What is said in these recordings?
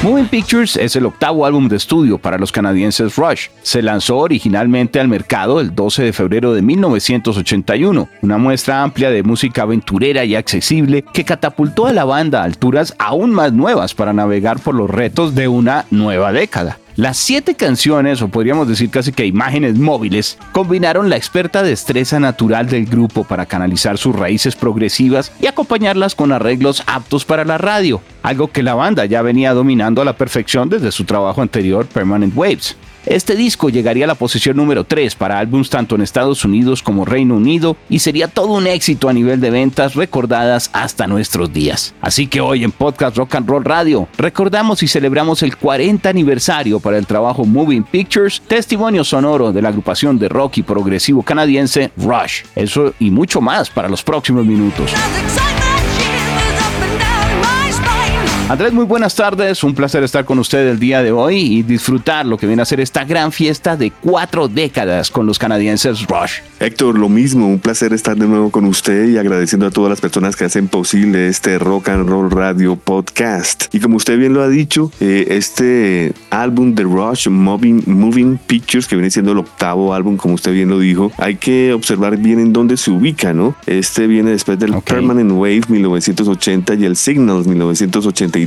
Moving Pictures es el octavo álbum de estudio para los canadienses Rush. Se lanzó originalmente al mercado el 12 de febrero de 1981, una muestra amplia de música aventurera y accesible que catapultó a la banda a alturas aún más nuevas para navegar por los retos de una nueva década. Las siete canciones, o podríamos decir casi que imágenes móviles, combinaron la experta destreza natural del grupo para canalizar sus raíces progresivas y acompañarlas con arreglos aptos para la radio, algo que la banda ya venía dominando a la perfección desde su trabajo anterior Permanent Waves. Este disco llegaría a la posición número 3 para álbums tanto en Estados Unidos como Reino Unido y sería todo un éxito a nivel de ventas recordadas hasta nuestros días. Así que hoy en Podcast Rock and Roll Radio recordamos y celebramos el 40 aniversario para el trabajo Moving Pictures, testimonio sonoro de la agrupación de rock y progresivo canadiense Rush. Eso y mucho más para los próximos minutos. Andrés, muy buenas tardes. Un placer estar con usted el día de hoy y disfrutar lo que viene a ser esta gran fiesta de cuatro décadas con los canadienses Rush. Héctor, lo mismo, un placer estar de nuevo con usted y agradeciendo a todas las personas que hacen posible este Rock and Roll Radio Podcast. Y como usted bien lo ha dicho, eh, este álbum de Rush, Moving, Moving Pictures, que viene siendo el octavo álbum, como usted bien lo dijo, hay que observar bien en dónde se ubica, ¿no? Este viene después del Permanent Wave 1980 y el Signals 1980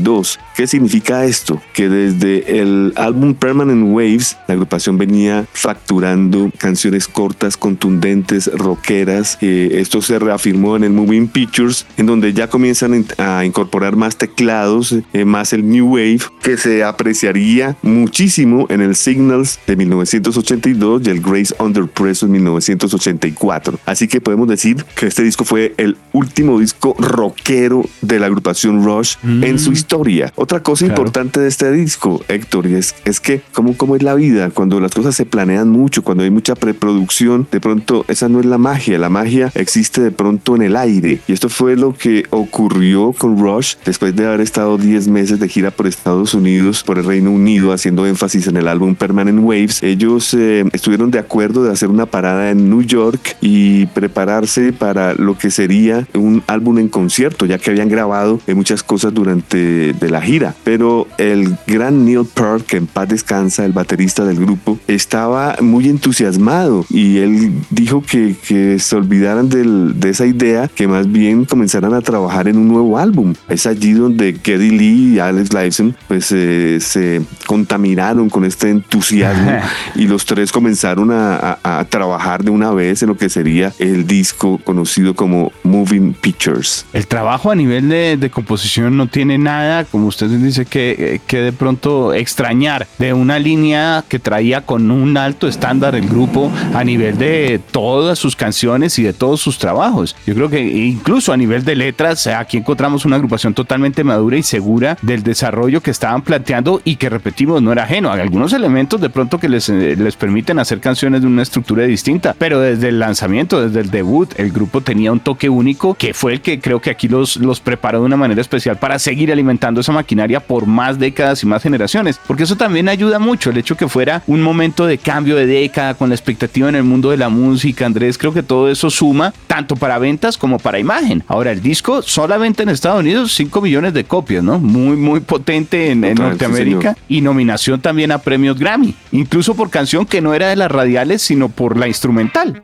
¿Qué significa esto? Que desde el álbum Permanent Waves, la agrupación venía facturando canciones cortas, contundentes, rockeras. Eh, esto se reafirmó en el Moving Pictures, en donde ya comienzan a incorporar más teclados, eh, más el New Wave, que se apreciaría muchísimo en el Signals de 1982 y el Grace Under Pressure 1984. Así que podemos decir que este disco fue el último disco rockero de la agrupación Rush en su historia. Otra cosa importante de este disco, Héctor, es, es que como, como es la vida, cuando las cosas se planean mucho, cuando hay mucha preproducción, de pronto esa no es la magia, la magia existe de pronto en el aire. Y esto fue lo que ocurrió con Rush después de haber estado 10 meses de gira por Estados Unidos, por el Reino Unido, haciendo énfasis en el álbum Permanent Waves. Ellos eh, estuvieron de acuerdo de hacer una parada en New York y prepararse para lo que sería un álbum en concierto, ya que habían grabado muchas cosas durante de, la gira. Pero el gran Neil Peart, que en paz descansa, el baterista del grupo, estaba muy entusiasmado y él dijo que, que se olvidaran de esa idea, que más bien comenzaran a trabajar en un nuevo álbum. Es allí donde Geddy Lee y Alex Lifeson pues eh, se contaminaron con este entusiasmo y los tres comenzaron a, a, trabajar de una vez en lo que sería el disco conocido como Moving Pictures. El trabajo a nivel de, de composición no tiene nada como usted dice, que, que de pronto extrañar de una línea que traía con un alto estándar el grupo a nivel de todas sus canciones y de todos sus trabajos. Yo creo que incluso a nivel de letras, aquí encontramos una agrupación totalmente madura y segura del desarrollo que estaban planteando y que repetimos, no era ajeno. Hay algunos elementos de pronto que les, eh, les permiten hacer canciones de una estructura distinta, pero desde el lanzamiento, desde el debut, el grupo tenía un toque único que fue el que creo que aquí los, los preparó de una manera especial para seguir alimentando esa maquinaria por más décadas y más generaciones, porque eso también ayuda mucho, el hecho que fuera un momento de cambio de década con la expectativa en el mundo de la música, Andrés, creo que todo eso suma tanto para ventas como para imagen. Ahora, el disco solamente en Estados Unidos 5 millones de copias, ¿no? Muy, muy potente en, Norteamérica y nominación también a premios Grammy, incluso por canción que no era de las radiales, sino por la instrumental.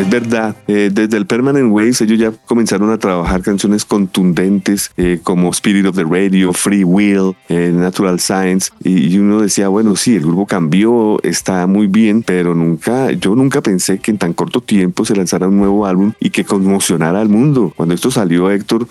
Es verdad, eh, desde el Permanent Waves ellos ya comenzaron a trabajar canciones contundentes eh, como Spirit of the Radio, Free Will, eh, Natural Science y, uno decía, bueno, sí, el grupo cambió, está muy bien, pero nunca, yo nunca pensé que en tan corto tiempo se lanzara un nuevo álbum y que conmocionara al mundo. Cuando esto salió, Héctor,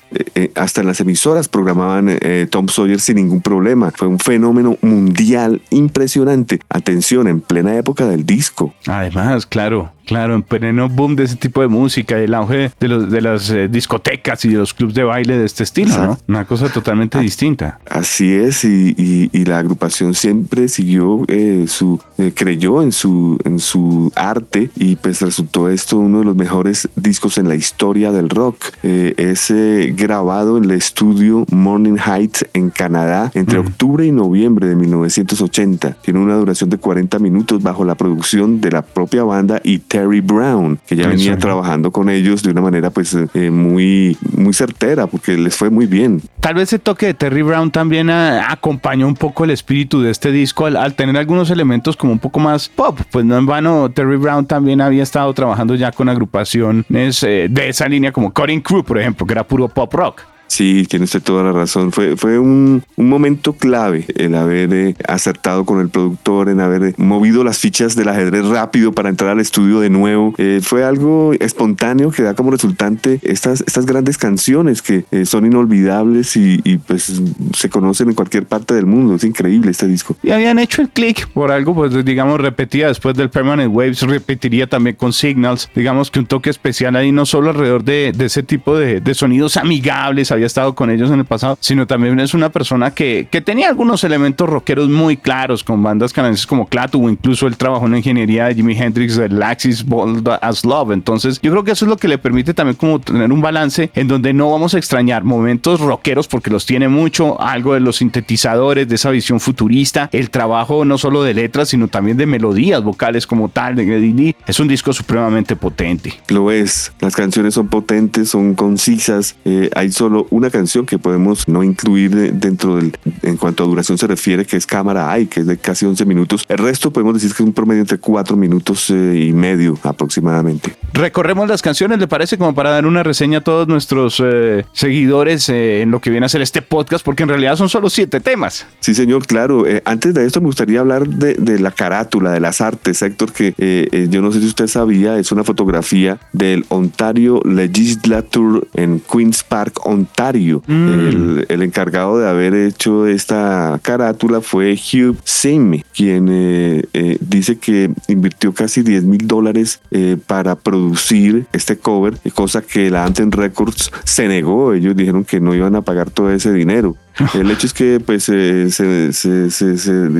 hasta en las emisoras programaban Tom Sawyer sin ningún problema. Fue un fenómeno mundial impresionante. Atención, en plena época del disco. Además, claro, Claro, en pleno boom de ese tipo de música, el auge de, los, de las eh, discotecas y de los clubes de baile de este estilo, ¿no? Una cosa totalmente distinta. Así es, y, la agrupación siempre siguió eh, su, eh, creyó en su, en su arte y pues resultó esto uno de los mejores discos en la historia del rock. es grabado en el estudio Morning Heights en Canadá entre octubre y noviembre de 1980. Tiene una duración de 40 minutos bajo la producción de la propia banda y Terry Brown, que ya venía trabajando con ellos de una manera pues eh, muy, muy certera, porque les fue muy bien. Tal vez ese toque de Terry Brown también ah, acompañó un poco el espíritu de este disco al, tener algunos elementos como un poco más pop. Pues no en vano, Terry Brown también había estado trabajando ya con agrupaciones eh, de esa línea como Cutting Crew, por ejemplo, que era puro pop rock. Sí, tiene usted toda la razón. Fue, fue un, momento clave el haber eh, acertado con el productor, en haber movido las fichas del ajedrez rápido para entrar al estudio de nuevo. Eh, fue algo espontáneo que da como resultante estas, estas grandes canciones que eh, son inolvidables y, pues se conocen en cualquier parte del mundo. Es increíble este disco. Y habían hecho el click por algo, pues digamos, repetía después del Permanent Waves, repetiría también con Signals. Digamos que un toque especial ahí, no solo alrededor de, ese tipo de, de sonidos amigables, había estado con ellos en el pasado, sino también es una persona que, que tenía algunos elementos rockeros muy claros con bandas canadienses como Clatu o incluso el trabajo en la ingeniería de Jimi Hendrix, de Laxis Bold as Love. Entonces, yo creo que eso es lo que le permite también como tener un balance en donde no vamos a extrañar momentos rockeros porque los tiene mucho, algo de los sintetizadores, de esa visión futurista, el trabajo no solo de letras, sino también de melodías vocales como tal de Eddie Es un disco supremamente potente. Lo es, las canciones son potentes, son concisas, eh, hay solo una canción que podemos no incluir dentro del, en cuanto a duración se refiere, que es Cámara AI, que es de casi 11 minutos. El resto podemos decir que es un promedio entre 4 minutos eh, y medio aproximadamente. Recorremos las canciones, ¿le parece? Como para dar una reseña a todos nuestros eh, seguidores eh, en lo que viene a ser este podcast, porque en realidad son solo 7 temas. Sí, señor, claro. antes de esto me gustaría hablar de, de, la carátula, de las artes, Héctor, que yo no sé si usted sabía, es una fotografía del Ontario Legislature en Queen's Park, Ontario Mm. El, encargado de haber hecho esta carátula fue Hugh Sim, quien eh, eh, dice que invirtió casi 10 mil dólares eh, para producir este cover, cosa que la Anthem Records se negó. Ellos dijeron que no iban a pagar todo ese dinero. El hecho es que pues se,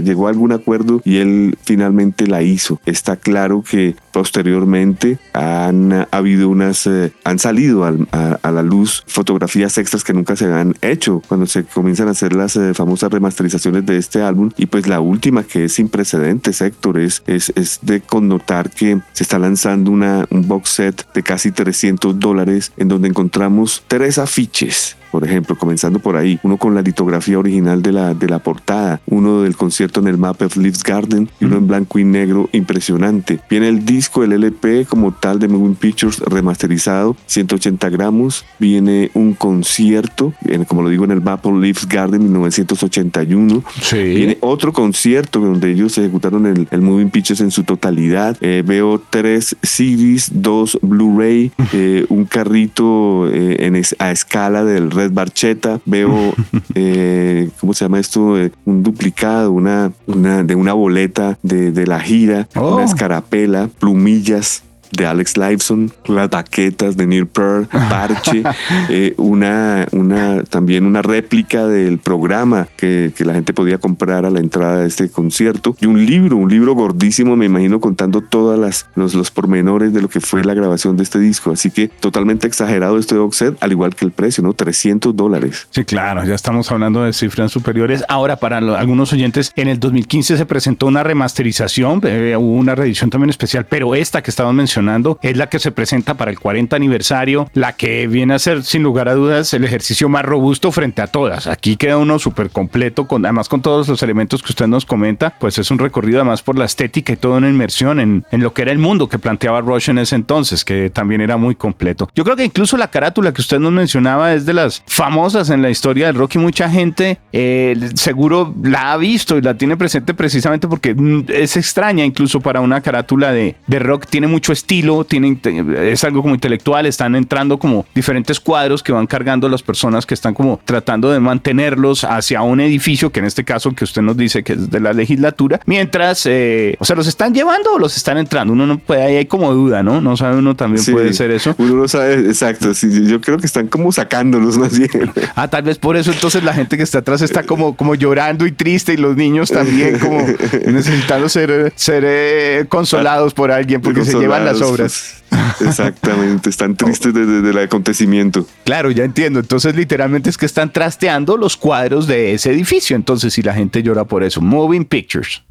llegó a algún acuerdo y él finalmente la hizo. Está claro que posteriormente han habido unas, eh, han salido a, la luz fotografías extras que nunca se habían hecho cuando se comienzan a hacer las eh, famosas remasterizaciones de este álbum. Y pues la última que es sin precedentes, Héctor, es, es, es de connotar que se está lanzando una, un box set de casi 300 dólares en donde encontramos tres afiches por ejemplo, comenzando por ahí, uno con la litografía original de la, de la portada, uno del concierto en el Map of Leaves Garden y uno en blanco y negro impresionante. Viene el disco, el LP como tal de Moving Pictures remasterizado, 180 gramos, viene un concierto, como lo digo en el Map of Leaves Garden 1981, viene otro concierto donde ellos ejecutaron el, el Moving Pictures en su totalidad, eh, veo tres CDs, dos Blu-ray, eh, un carrito eh, en a escala del Red Barcheta, veo, eh, ¿cómo se llama esto? Eh, un duplicado, una, una, de una boleta de, de la gira, una oh. escarapela, plumillas, de Alex Lifeson, las baquetas de Neil Pearl, Parche, eh, una, una, también una réplica del programa que, que, la gente podía comprar a la entrada de este concierto y un libro, un libro gordísimo, me imagino, contando todas las los, los pormenores de lo que fue la grabación de este disco. Así que totalmente exagerado este box set, al igual que el precio, ¿no? 300 dólares. Sí, claro, ya estamos hablando de cifras superiores. Ahora, para algunos oyentes, en el 2015 se presentó una remasterización, eh, hubo una reedición también especial, pero esta que estamos mencionando mencionando, es la que se presenta para el 40 aniversario, la que viene a ser sin lugar a dudas el ejercicio más robusto frente a todas. Aquí queda uno súper completo, con, además con todos los elementos que usted nos comenta, pues es un recorrido además por la estética y toda una inmersión en, en lo que era el mundo que planteaba Rush en ese entonces, que también era muy completo. Yo creo que incluso la carátula que usted nos mencionaba es de las famosas en la historia del rock y mucha gente eh, seguro la ha visto y la tiene presente precisamente porque mm, es extraña incluso para una carátula de, de rock, tiene mucho estilo, tiene, es algo como intelectual, están entrando como diferentes cuadros que van cargando las personas que están como tratando de mantenerlos hacia un edificio, que en este caso que usted nos dice que es de la legislatura, mientras, eh, o sea, los están llevando o los están entrando, uno no puede, ahí hay como duda, ¿no? No sabe uno también puede ser eso. Uno no sabe, exacto, sí, yo creo que están como sacándolos más bien. Ah, tal vez por eso entonces la gente que está atrás está como, como llorando y triste y los niños también como necesitando ser, ser eh, consolados por alguien porque se llevan las obras. Exactamente, están tristes desde el acontecimiento. Claro, ya entiendo. Entonces, literalmente es que están trasteando los cuadros de ese edificio. Entonces, si la gente llora por eso, Moving Pictures.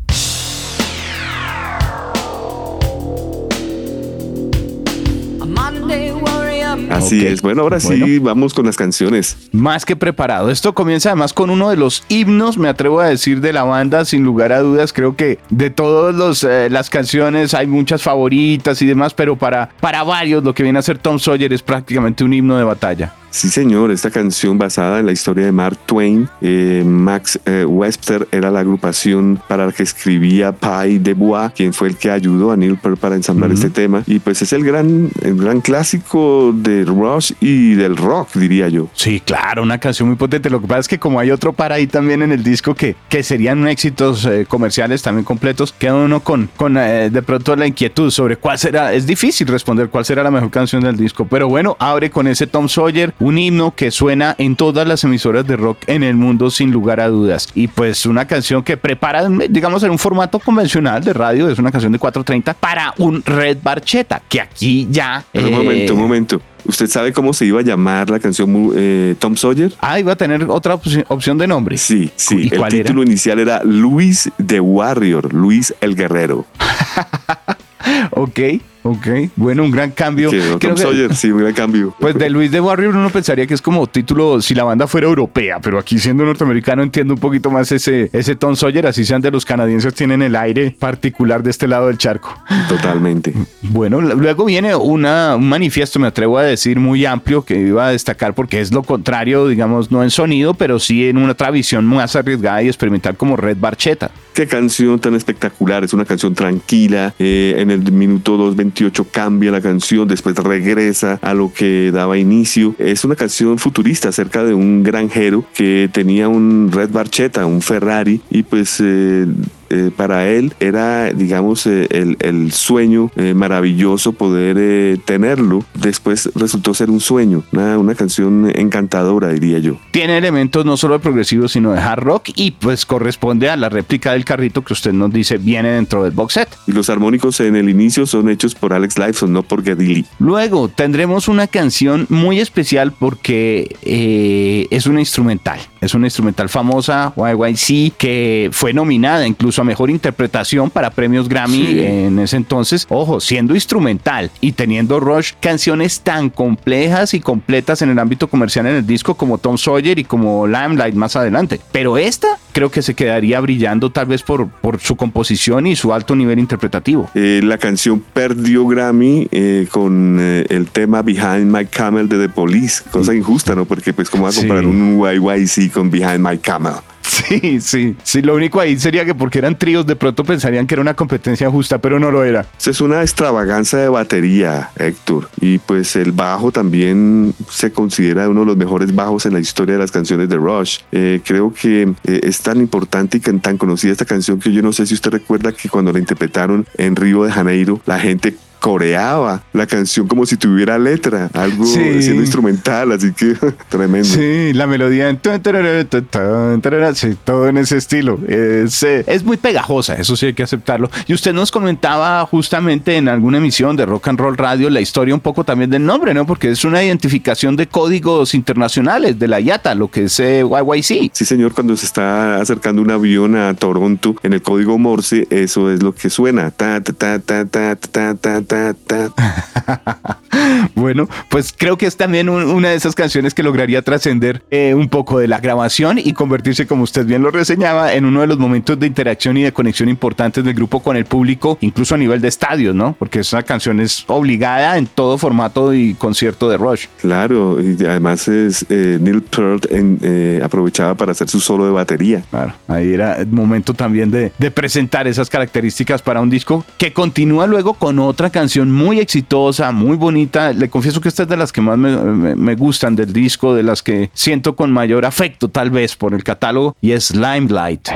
Así es. Bueno, ahora sí vamos con las canciones. Más que preparado. Esto comienza además con uno de los himnos, me atrevo a decir, de la banda, sin lugar a dudas. Creo que de todas eh, las canciones hay muchas favoritas y demás, pero para, para varios lo que viene a ser Tom Sawyer es prácticamente un himno de batalla. Sí, señor, esta canción basada en la historia de Mark Twain. Eh, Max eh, Webster era la agrupación para la que escribía Pai de Bois, quien fue el que ayudó a Neil Peart para ensamblar este tema. Y pues es el gran, el gran clásico de Rush y del rock, diría yo. Sí, claro, una canción muy potente. Lo que pasa es que como hay otro para ahí también en el disco que, que serían éxitos eh, comerciales también completos, queda uno con, con de pronto la inquietud sobre cuál será. Es difícil responder cuál será la mejor canción del disco. Pero bueno, abre con ese Tom Sawyer un himno que suena en todas las emisoras de rock en el mundo sin lugar a dudas. Y pues una canción que prepara, digamos, en un formato convencional de radio, es una canción de 430 para un Red Barcheta, que aquí ya... Un momento, un eh, momento. ¿Usted sabe cómo se iba a llamar la canción eh, Tom Sawyer? Ah, iba a tener otra opción de nombre. Sí, sí. el título inicial era Luis the Warrior, Luis el Guerrero. ok. Ok, bueno, un gran cambio. Tom Sawyer, sí, un gran cambio. Pues de Luis de Warrior uno pensaría que es como título si la banda fuera europea, pero aquí siendo norteamericano entiendo un poquito más ese, ese Tom Sawyer, así sean de los canadienses tienen el aire particular de este lado del charco. Totalmente. Bueno, luego viene una, un manifiesto, me atrevo a decir, muy amplio que iba a destacar porque es lo contrario, digamos, no en sonido, pero sí en una otra visión más arriesgada y experimental como Red Barcheta. Qué canción tan espectacular, es una canción tranquila, eh, en el minuto 2.28 cambia la canción, después regresa a lo que daba inicio. Es una canción futurista acerca de un granjero que tenía un Red Barchetta, un Ferrari, y pues eh, eh, para él era, digamos, eh, el, sueño eh, maravilloso poder tenerlo. Después resultó ser un sueño, una, una, canción encantadora, diría yo. Tiene elementos no solo de progresivo, sino de hard rock y pues corresponde a la réplica del carrito que usted nos dice viene dentro del box set. Y los armónicos en el inicio son hechos por Alex Lifeson, no por Geddy Luego tendremos una canción muy especial porque es una instrumental. Es una instrumental famosa, YYC, que fue nominada incluso a mejor interpretación para premios Grammy en ese entonces. Ojo, siendo instrumental y teniendo Rush canciones tan complejas y completas en el ámbito comercial en el disco como Tom Sawyer y como Limelight más adelante. Pero esta creo que se quedaría brillando tal vez por, por su composición y su alto nivel interpretativo. Eh, la canción perdió Grammy eh, con eh, el tema Behind My Camel de The Police, cosa injusta, ¿no? Porque pues como va a comparar un YYC con Behind My Camel. Sí, sí, sí. Lo único ahí sería que porque eran tríos, de pronto pensarían que era una competencia justa, pero no lo era. Es una extravaganza de batería, Héctor. Y pues el bajo también se considera uno de los mejores bajos en la historia de las canciones de Rush. Eh, creo que eh, es tan importante y tan conocida esta canción que yo no sé si usted recuerda que cuando la interpretaron en Río de Janeiro, la gente coreaba la canción como si tuviera letra, algo siendo instrumental, así que tremendo. Sí, la melodía, sí, todo en ese estilo. Es, es muy pegajosa, eso sí hay que aceptarlo. Y usted nos comentaba justamente en alguna emisión de Rock and Roll Radio la historia un poco también del nombre, ¿no? Porque es una identificación de códigos internacionales de la IATA, lo que es eh, YYC. Sí, señor, cuando se está acercando un avión a Toronto en el código Morse, eso es lo que suena. Ta, ta, ta, ta, ta, ta, ta ta, ta. bueno, pues creo que es también una de esas canciones que lograría trascender eh, un poco de la grabación y convertirse, como usted bien lo reseñaba, en uno de los momentos de interacción y de conexión importantes del grupo con el público, incluso a nivel de estadios, ¿no? Porque esa canción es obligada en todo formato y concierto de Rush. Claro, y además es eh, Neil Peart eh, aprovechaba para hacer su solo de batería. Claro, ahí era el momento también de, de presentar esas características para un disco que continúa luego con otra canción muy exitosa, muy bonita. Le confieso que esta es de las que más me, gustan del disco, de las que siento con mayor afecto tal vez por el catálogo, y es Limelight.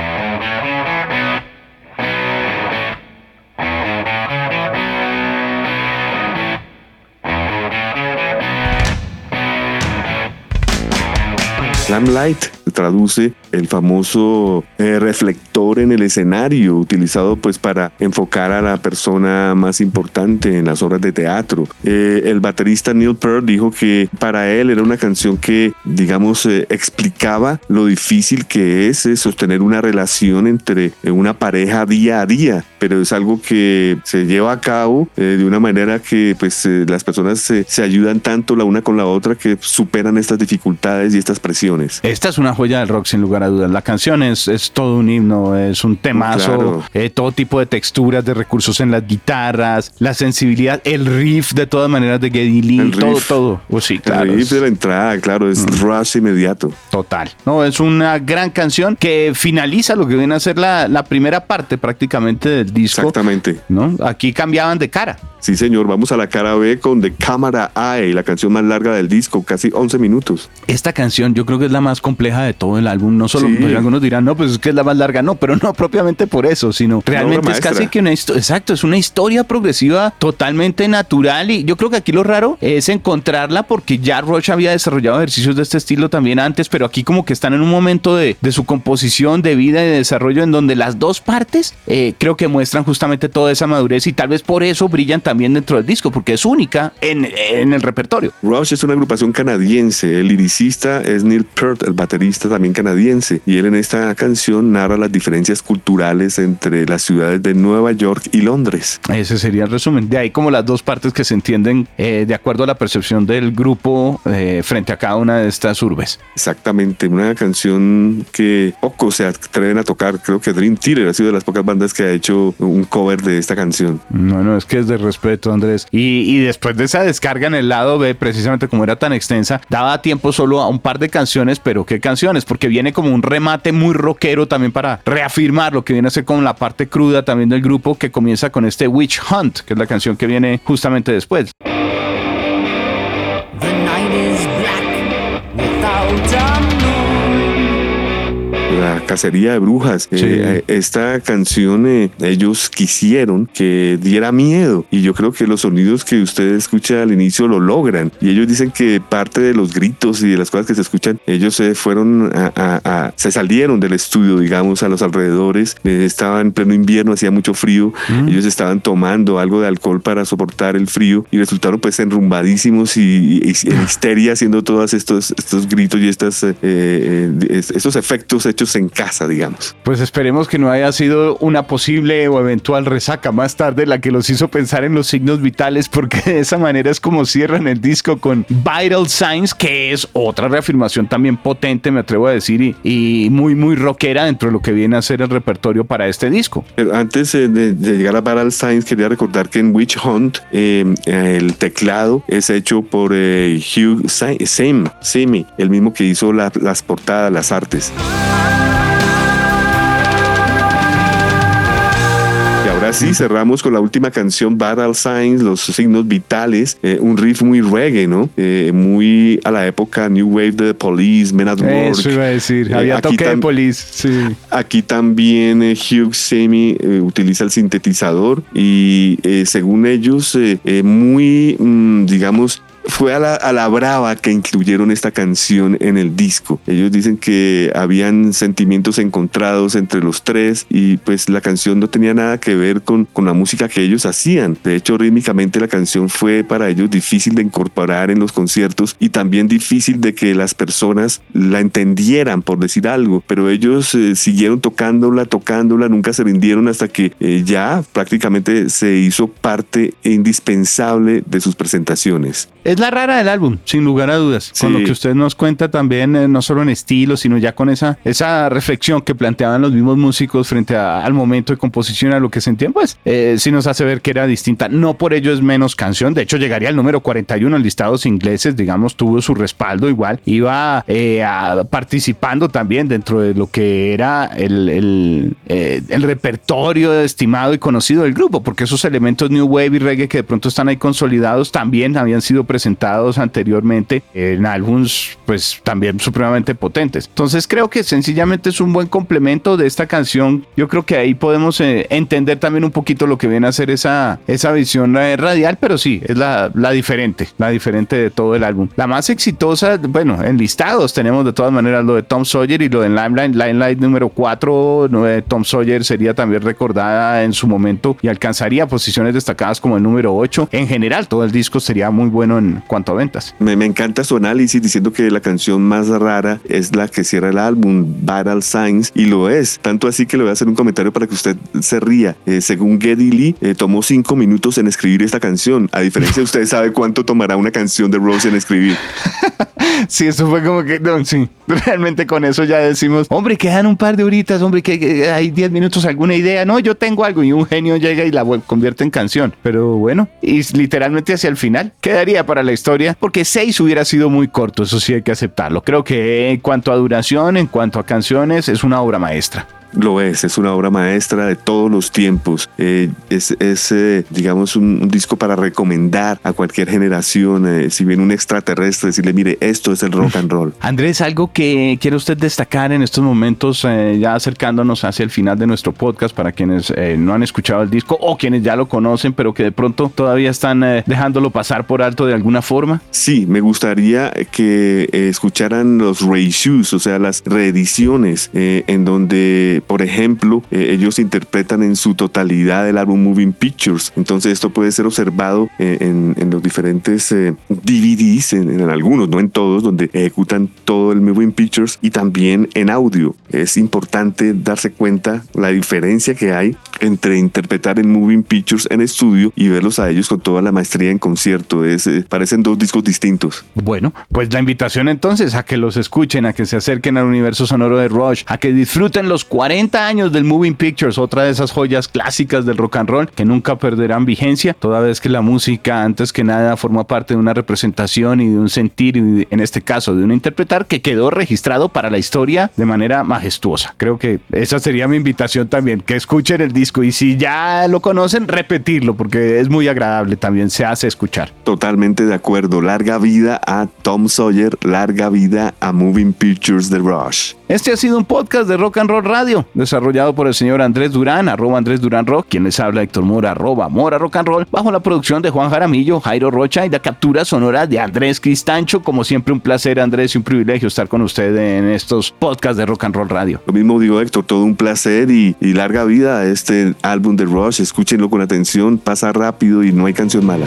Limelight traduce el famoso eh, reflector en el escenario utilizado pues para enfocar a la persona más importante en las obras de teatro. Eh, el baterista Neil Peart dijo que para él era una canción que digamos eh, explicaba lo difícil que es sostener una relación entre una pareja día a día, pero es algo que se lleva a cabo de una manera que pues las personas se, se ayudan tanto la una con la otra que superan estas dificultades y estas presiones. Esta es una joya del rock sin lugar a dudas. La canción es, es todo un himno, es un temazo, eh, todo tipo de texturas, de recursos en las guitarras, la sensibilidad, el riff de todas maneras de Geddy Lee, todo, todo. Pues sí, claro, el riff de la entrada, claro, es mm. rush inmediato. Total. No, es una gran canción que finaliza lo que viene a ser la, la primera parte prácticamente del disco. Exactamente. ¿no? Aquí cambiaban de cara. Sí, señor, vamos a la cara B con The Camera Eye, la canción más larga del disco, casi 11 minutos. Esta canción yo creo que es la más compleja de todo el álbum, no solo, pues, algunos dirán, no, pues es que es la más larga, no, pero no propiamente por eso, sino realmente es casi que una historia, exacto, es una historia progresiva totalmente natural y yo creo que aquí lo raro es encontrarla porque ya Rush había desarrollado ejercicios de este estilo también antes, pero aquí como que están en un momento de, su composición, de vida y de desarrollo en donde las dos partes eh, creo que muestran justamente toda esa madurez y tal vez por eso brillan también también dentro del disco, porque es única en, en el repertorio. Rush es una agrupación canadiense, el liricista es Neil Peart, el baterista también canadiense, y él en esta canción narra las diferencias culturales entre las ciudades de Nueva York y Londres. Ese sería el resumen. De ahí como las dos partes que se entienden eh, de acuerdo a la percepción del grupo eh, frente a cada una de estas urbes. Exactamente, una canción que pocos se atreven a tocar. Creo que Dream Theater ha sido de las pocas bandas que ha hecho un cover de esta canción. Bueno, es que es de respeto, Andrés. Y, después de esa descarga en el lado B, precisamente como era tan extensa, daba tiempo solo a un par de canciones, pero ¿qué canciones? Porque viene como un remate muy rockero también para reafirmar lo que viene a ser con la parte cruda también del grupo que comienza con este Witch Hunt, que es la canción que viene justamente después. Cacería de brujas. Eh, eh, esta canción eh, ellos quisieron que diera miedo y yo creo que los sonidos que usted escucha al inicio lo logran y ellos dicen que parte de los gritos y de las cosas que se escuchan, ellos se fueron a, se salieron del estudio, digamos, a los alrededores, estaba en pleno invierno, hacía mucho frío, mm. ellos estaban tomando algo de alcohol para soportar el frío y resultaron pues enrumbadísimos y, en histeria haciendo todos estos, estos gritos y estas, estos efectos hechos en casa, digamos. Pues esperemos que no haya sido una posible o eventual resaca más tarde la que los hizo pensar en los signos vitales, porque de esa manera es como cierran el disco con Vital Signs, que es otra reafirmación también potente, me atrevo a decir, y, muy, muy rockera dentro de lo que viene a ser el repertorio para este disco. antes de, llegar a Vital Signs, quería recordar que en Witch Hunt em, el teclado es hecho por eh, Hugh Simi, el mismo que hizo las portadas, las artes. Así cerramos con la última canción Battle Signs, los signos vitales, eh, un riff muy reggae, ¿no? Eh, muy a la época New Wave de The Police, Men at Work. Eso iba a decir, eh, había toque de Police, sí. Aquí también Hugh Semi utiliza el sintetizador y según ellos, muy, mm, digamos, fue a la, a la brava que incluyeron esta canción en el disco. Ellos dicen que habían sentimientos encontrados entre los tres y pues la canción no tenía nada que ver con, con la música que ellos hacían. De hecho, rítmicamente la canción fue para ellos difícil de incorporar en los conciertos y también difícil de que las personas la entendieran, por decir algo. Pero ellos eh, siguieron tocándola, tocándola, nunca se rindieron hasta que eh, ya prácticamente se hizo parte indispensable de sus presentaciones. Es la rara del álbum, sin lugar a dudas. Con lo que usted nos cuenta también, eh, no solo en estilo, sino ya con esa, esa reflexión que planteaban los mismos músicos frente al momento de composición, a lo que sentían, pues eh, sí nos hace ver que era distinta. No por ello es menos canción. De hecho, llegaría al número 41 en listados ingleses, digamos, tuvo su respaldo igual. Iba eh, participando también dentro de lo que era el, el, el repertorio estimado y conocido del grupo, porque esos elementos New Wave y Reggae que de pronto están ahí consolidados también habían sido presentados anteriormente en álbums pues también supremamente potentes. Entonces creo que sencillamente es un buen complemento de esta canción. Yo creo que ahí podemos eh, entender también un poquito lo que viene a ser esa, esa visión eh, radial, pero sí, es la, la diferente, la diferente de todo el álbum. La más exitosa, bueno, en listados tenemos de todas maneras lo de Tom Sawyer y lo de Limelight, Limelight número 4, de Tom Sawyer sería también recordada en su momento y alcanzaría posiciones destacadas como el número 8. En general, todo el disco sería muy bueno en cuanto a ventas. Me, me, encanta su análisis diciendo que la canción más rara es la que cierra el álbum, Battle Signs, y lo es. Tanto así que le voy a hacer un comentario para que usted se ría. Eh, según Geddy Lee, eh, tomó cinco minutos en escribir esta canción. A diferencia de usted sabe cuánto tomará una canción de Rose en escribir. sí, eso fue como que, no, sí, realmente con eso ya decimos, hombre, quedan un par de horitas, hombre, que, hay diez minutos, alguna idea. No, yo tengo algo y un genio llega y la convierte en canción. Pero bueno, y literalmente hacia el final quedaría para la historia, porque seis hubiera sido muy corto, eso sí hay que aceptarlo. Creo que en cuanto a duración, en cuanto a canciones, es una obra maestra. Lo es, es una obra maestra de todos los tiempos. Eh, es, es eh, digamos, un, un, disco para recomendar a cualquier generación. Eh, si viene un extraterrestre, decirle, mire, esto es el rock and roll. Andrés, algo que quiere usted destacar en estos momentos, ya acercándonos hacia el final de nuestro podcast, para quienes no han escuchado el disco o quienes ya lo conocen, pero que de pronto todavía están dejándolo pasar por alto de alguna forma. Sí, me gustaría que escucharan los reissues, o sea, las reediciones, en donde por ejemplo, eh, ellos interpretan en su totalidad el álbum Moving Pictures. Entonces esto puede ser observado eh, en, en, los diferentes eh, DVDs, en, en, algunos, no en todos, donde ejecutan todo el Moving Pictures y también en audio. Es importante darse cuenta la diferencia que hay entre interpretar en Moving Pictures en estudio y verlos a ellos con toda la maestría en concierto. Es, parecen dos discos distintos. Bueno, pues la invitación entonces a que los escuchen, a que se acerquen al universo sonoro de Rush, a que disfruten los 40 40 años del Moving Pictures, otra de esas joyas clásicas del rock and roll que nunca perderán vigencia, toda vez que la música antes que nada forma parte de una representación y de un sentir, y en este caso de un interpretar que quedó registrado para la historia de manera majestuosa. Creo que esa sería mi invitación también, que escuchen el disco y si ya lo conocen, repetirlo porque es muy agradable también, se hace escuchar. Totalmente de acuerdo, larga vida a Tom Sawyer, larga vida a Moving Pictures de Rush. Este ha sido un podcast de Rock and Roll Radio, desarrollado por el señor Andrés Durán, arroba Andrés Durán Rock, quien les habla Héctor Mora, arroba Mora Rock and Roll, bajo la producción de Juan Jaramillo, Jairo Rocha y la captura sonora de Andrés Cristancho. Como siempre, un placer, Andrés, y un privilegio estar con usted en estos podcasts de Rock and Roll Radio. Lo mismo digo, Héctor, todo un placer y, y larga vida a este álbum de Rush. Escúchenlo con atención, pasa rápido y no hay canción mala.